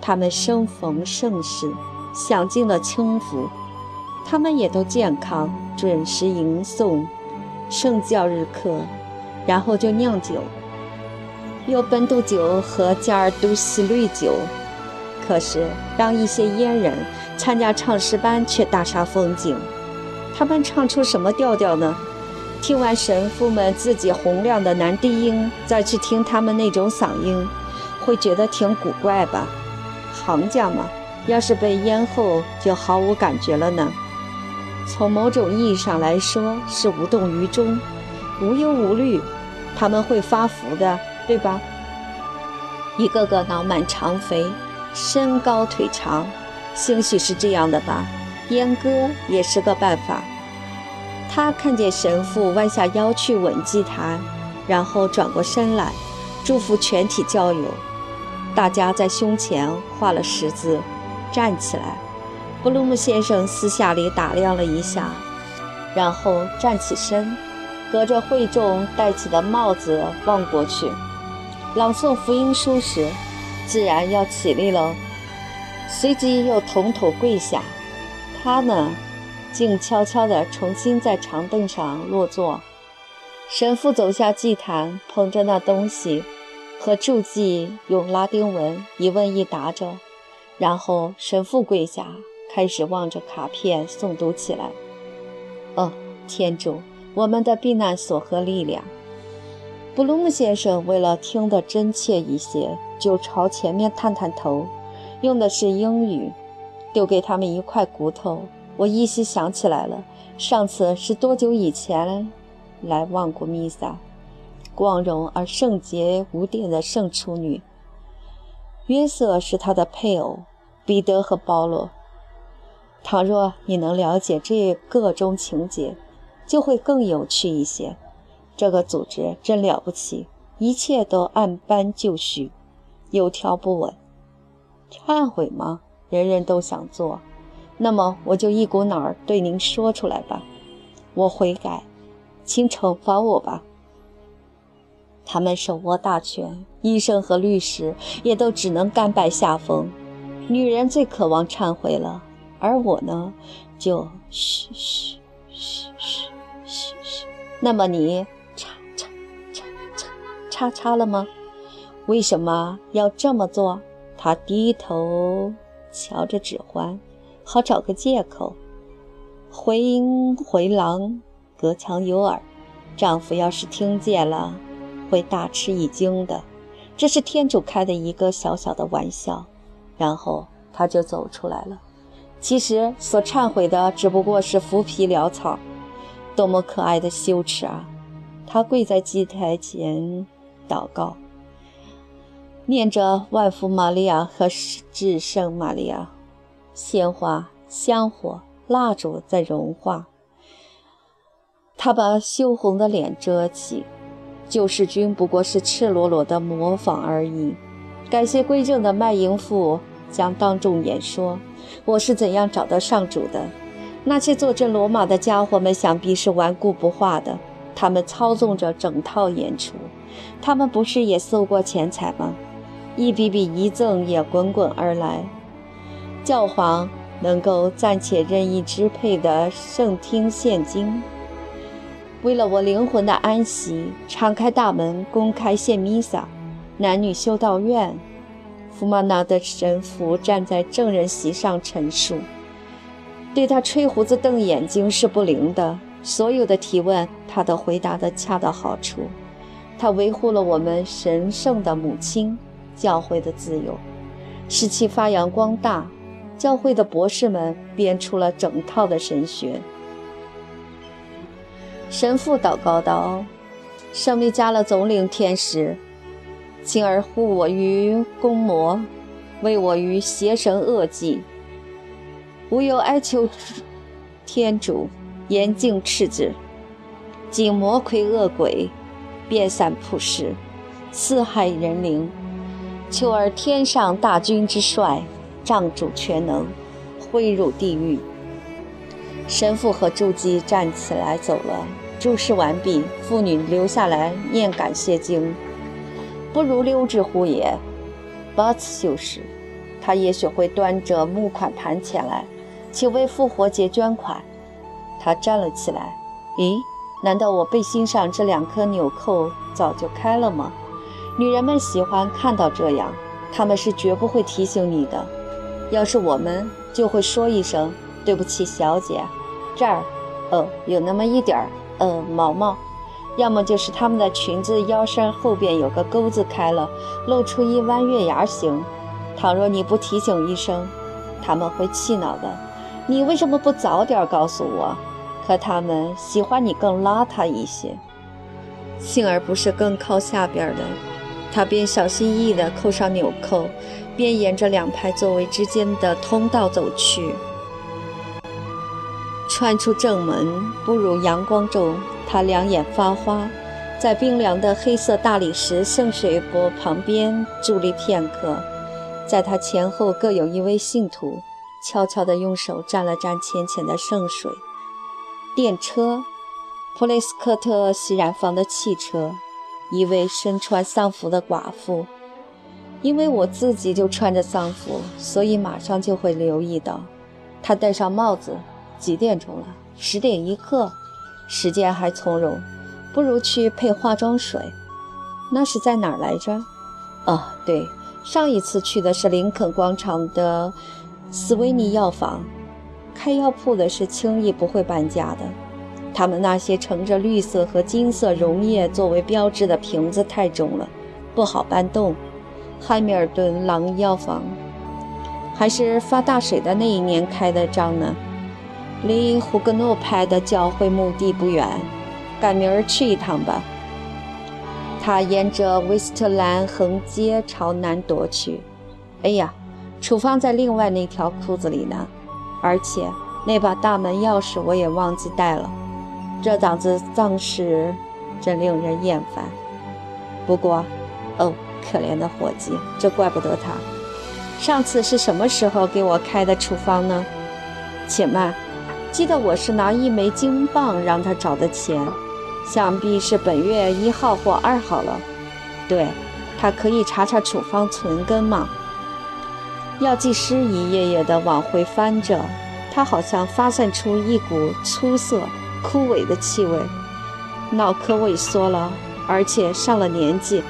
他们生逢盛世。享尽了清福，他们也都健康，准时吟诵圣教日课，然后就酿酒，有本笃酒和加尔都西绿酒。可是让一些阉人参加唱诗班却大煞风景。他们唱出什么调调呢？听完神父们自己洪亮的男低音，再去听他们那种嗓音，会觉得挺古怪吧？行家嘛。要是被淹后，就毫无感觉了呢。从某种意义上来说，是无动于衷、无忧无虑。他们会发福的，对吧？一个个脑满肠肥，身高腿长，兴许是这样的吧。阉割也是个办法。他看见神父弯下腰去吻祭坛，然后转过身来，祝福全体教友。大家在胸前画了十字。站起来，布鲁姆先生私下里打量了一下，然后站起身，隔着会众戴起的帽子望过去。朗诵福音书时，自然要起立了，随即又统统跪下。他呢，静悄悄地重新在长凳上落座。神父走下祭坛，捧着那东西，和助祭用拉丁文一问一答着。然后神父跪下，开始望着卡片诵读起来。哦，天主，我们的避难所和力量。布鲁姆先生为了听得真切一些，就朝前面探探头，用的是英语。丢给他们一块骨头，我依稀想起来了，上次是多久以前来望过弥撒？光荣而圣洁无玷的圣处女，约瑟是他的配偶。彼得和保罗，倘若你能了解这个中情节，就会更有趣一些。这个组织真了不起，一切都按班就绪，有条不紊。忏悔吗？人人都想做，那么我就一股脑儿对您说出来吧。我悔改，请惩罚我吧。他们手握大权，医生和律师也都只能甘拜下风。女人最渴望忏悔了，而我呢，就嘘嘘嘘嘘嘘嘘。那么你叉叉了吗？为什么要这么做？他低头瞧着指环，好找个借口。回音回廊，隔墙有耳。丈夫要是听见了，会大吃一惊的。这是天主开的一个小小的玩笑。然后他就走出来了。其实所忏悔的只不过是浮皮潦草。多么可爱的羞耻啊！他跪在祭台前祷告，念着万福玛利亚和至圣玛利亚。鲜花、香火、蜡烛在融化。他把羞红的脸遮起。救世军不过是赤裸裸的模仿而已。改邪归正的卖淫妇将当众演说：“我是怎样找到上主的？”那些坐镇罗马的家伙们想必是顽固不化的。他们操纵着整套演出。他们不是也搜过钱财吗？一笔笔遗赠也滚滚而来。教皇能够暂且任意支配的圣厅现金，为了我灵魂的安息，敞开大门，公开献弥撒，男女修道院。福玛纳的神父站在证人席上陈述，对他吹胡子瞪眼睛是不灵的。所有的提问，他都回答得恰到好处。他维护了我们神圣的母亲教会的自由，使其发扬光大。教会的博士们编出了整套的神学。神父祷告道：“圣米迦勒总领天使，请而护我于公魔，为我于邪神恶计。吾有哀求天主，严禁斥之。今魔魁恶鬼，遍散普世，四害人灵。求而天上大军之帅。”仗主全能，挥入地狱。神父和祝基站起来走了。注释完毕，妇女留下来念感谢经。不如溜之乎也。巴茨修士，他也许会端着募款盘前来，请为复活节捐款。他站了起来。咦，难道我背心上这两颗纽扣早就开了吗？女人们喜欢看到这样，她们是绝不会提醒你的。要是我们就会说一声对不起，小姐，这儿，哦，有那么一点儿，呃，毛毛，要么就是他们的裙子腰身后边有个钩子开了，露出一弯月牙形。倘若你不提醒一声，他们会气恼的。你为什么不早点告诉我？可他们喜欢你更邋遢一些。幸而不是更靠下边的，他便小心翼翼地扣上纽扣。便沿着两排座位之间的通道走去，穿出正门，步入阳光中，他两眼发花，在冰凉的黑色大理石圣水钵旁边伫立片刻。在他前后各有一位信徒，悄悄地用手沾了沾浅浅的圣水。电车，普雷斯科特洗染房的汽车，一位身穿丧服的寡妇。因为我自己就穿着丧服，所以马上就会留意到。他戴上帽子。几点钟了？十点一刻。时间还从容，不如去配化妆水。那是在哪儿来着？哦，对，上一次去的是林肯广场的斯维尼药房。开药铺的是轻易不会搬家的。他们那些盛着绿色和金色溶液作为标志的瓶子太重了，不好搬动。汉密尔顿狼药房，还是发大水的那一年开的张呢？离胡格诺派的教会墓地不远，赶明儿去一趟吧。他沿着威斯特兰横街朝南踱去。哎呀，处方在另外那条裤子里呢，而且那把大门钥匙我也忘记带了。这档子丧事真令人厌烦。不过，哦。可怜的伙计，这怪不得他。上次是什么时候给我开的处方呢？且慢，记得我是拿一枚金棒让他找的钱，想必是本月一号或二号了。对，他可以查查处方存根吗？药剂师一页页地往回翻着，他好像发散出一股粗涩、枯萎的气味，脑壳萎缩了，而且上了年纪。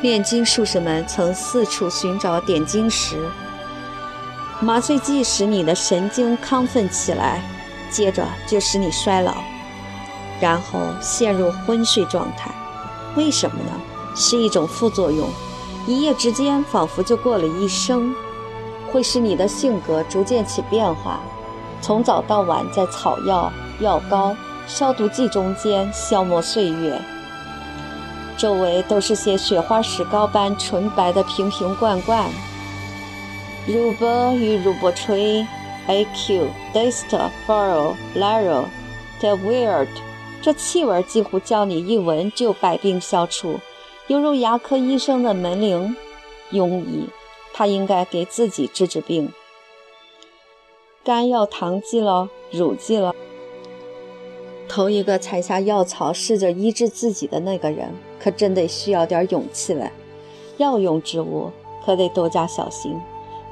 炼金术士们曾四处寻找点金石，麻醉剂使你的神经亢奋起来，接着就使你衰老，然后陷入昏睡状态。为什么呢？是一种副作用。一夜之间，仿佛就过了一生，会使你的性格逐渐起变化，从早到晚在草药、药膏、消毒剂中间消磨岁月。周围都是些雪花石膏般纯白的瓶瓶罐罐。乳波与乳波吹，AQ、Dist、Faro、Laro、t e Weird，这气味几乎叫你一闻就百病消除，犹如牙科医生的门铃。庸医，他应该给自己治治病。肝药糖剂了，乳剂了。头一个采下药草试着医治自己的那个人，可真得需要点勇气了。药用之物可得多加小心。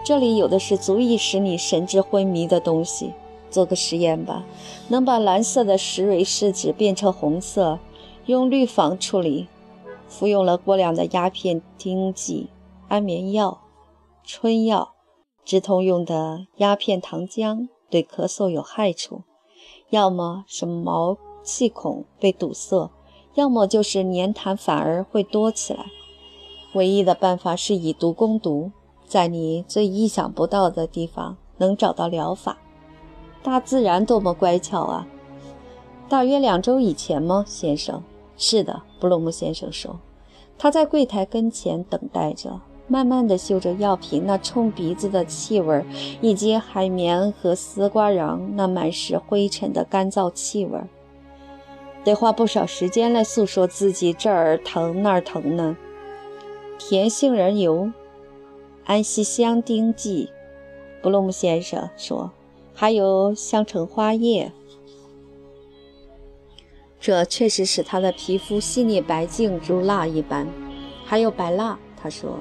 这里有的是足以使你神志昏迷的东西。做个实验吧，能把蓝色的石蕊试纸变成红色，用氯仿处理。服用了过量的鸦片碘剂、安眠药、春药。止痛用的鸦片糖浆对咳嗽有害处，要么是毛细孔被堵塞，要么就是粘痰反而会多起来。唯一的办法是以毒攻毒，在你最意想不到的地方能找到疗法。大自然多么乖巧啊！大约两周以前吗，先生？是的，布鲁姆先生说，他在柜台跟前等待着。慢慢地嗅着药瓶那冲鼻子的气味，以及海绵和丝瓜瓤那满是灰尘的干燥气味，得花不少时间来诉说自己这儿疼那儿疼呢。甜杏仁油、安息香丁剂，布鲁姆先生说，还有香橙花叶，这确实使他的皮肤细腻白净如蜡一般。还有白蜡，他说。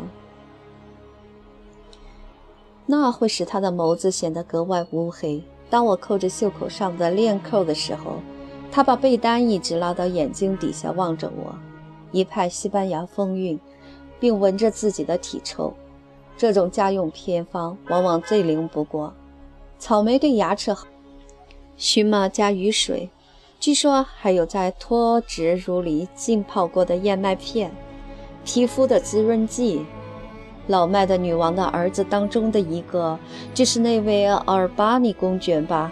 那会使他的眸子显得格外乌黑。当我扣着袖口上的链扣的时候，他把被单一直拉到眼睛底下望着我，一派西班牙风韵，并闻着自己的体臭。这种家用偏方往往最灵不过。草莓对牙齿好，荨麻加雨水，据说还有在脱脂乳里浸泡过的燕麦片，皮肤的滋润剂。老迈的女王的儿子当中的一个，就是那位阿尔巴尼公爵吧？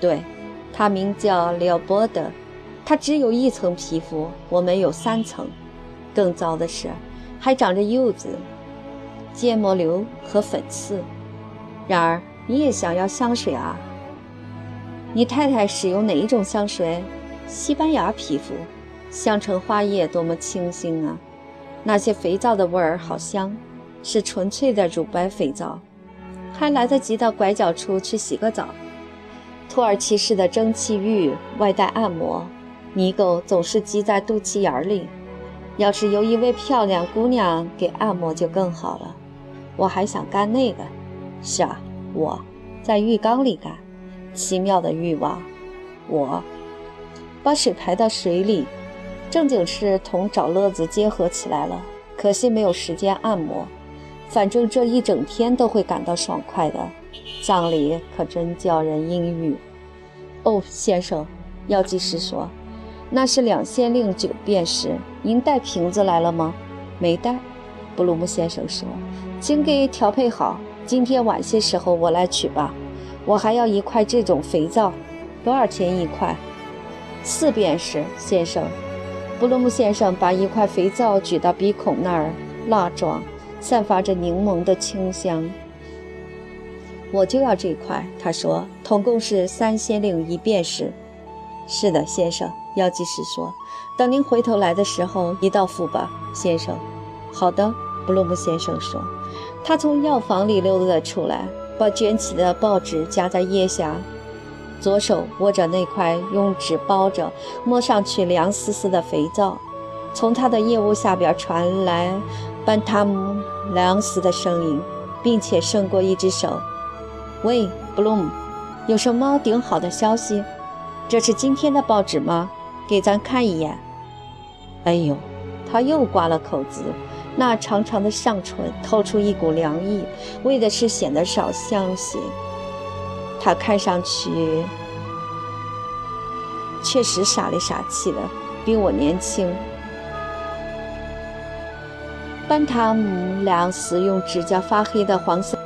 对，他名叫利奥波德。他只有一层皮肤，我们有三层。更糟的是，还长着柚子、芥末瘤和粉刺。然而，你也想要香水啊？你太太使用哪一种香水？西班牙皮肤，香橙花叶多么清新啊！那些肥皂的味儿好香。是纯粹的乳白肥皂，还来得及到拐角处去洗个澡。土耳其式的蒸汽浴外带按摩，泥垢总是积在肚脐眼里。要是有一位漂亮姑娘给按摩就更好了。我还想干那个。是啊，我在浴缸里干。奇妙的欲望。我把水排到水里，正经是同找乐子结合起来了。可惜没有时间按摩。反正这一整天都会感到爽快的，葬礼可真叫人阴郁。哦，先生，药剂师说，那是两县令酒便是。您带瓶子来了吗？没带。布鲁姆先生说，请给调配好，今天晚些时候我来取吧。我还要一块这种肥皂，多少钱一块？四便士，先生。布鲁姆先生把一块肥皂举到鼻孔那儿，蜡状。散发着柠檬的清香，我就要这块。他说，统共是三先令一便士。是的，先生。药剂师说，等您回头来的时候，一道付吧，先生。好的，布鲁姆先生说。他从药房里溜达出来，把卷起的报纸夹在腋下，左手握着那块用纸包着、摸上去凉丝丝的肥皂。从他的腋窝下边传来。班塔姆·莱昂斯的声音，并且伸过一只手。喂，布鲁姆，有什么顶好的消息？这是今天的报纸吗？给咱看一眼。哎呦，他又刮了口子，那长长的上唇透出一股凉意，为的是显得少香些。他看上去确实傻里傻气的，比我年轻。班塔姆·莱昂斯用指甲发黑的黄色。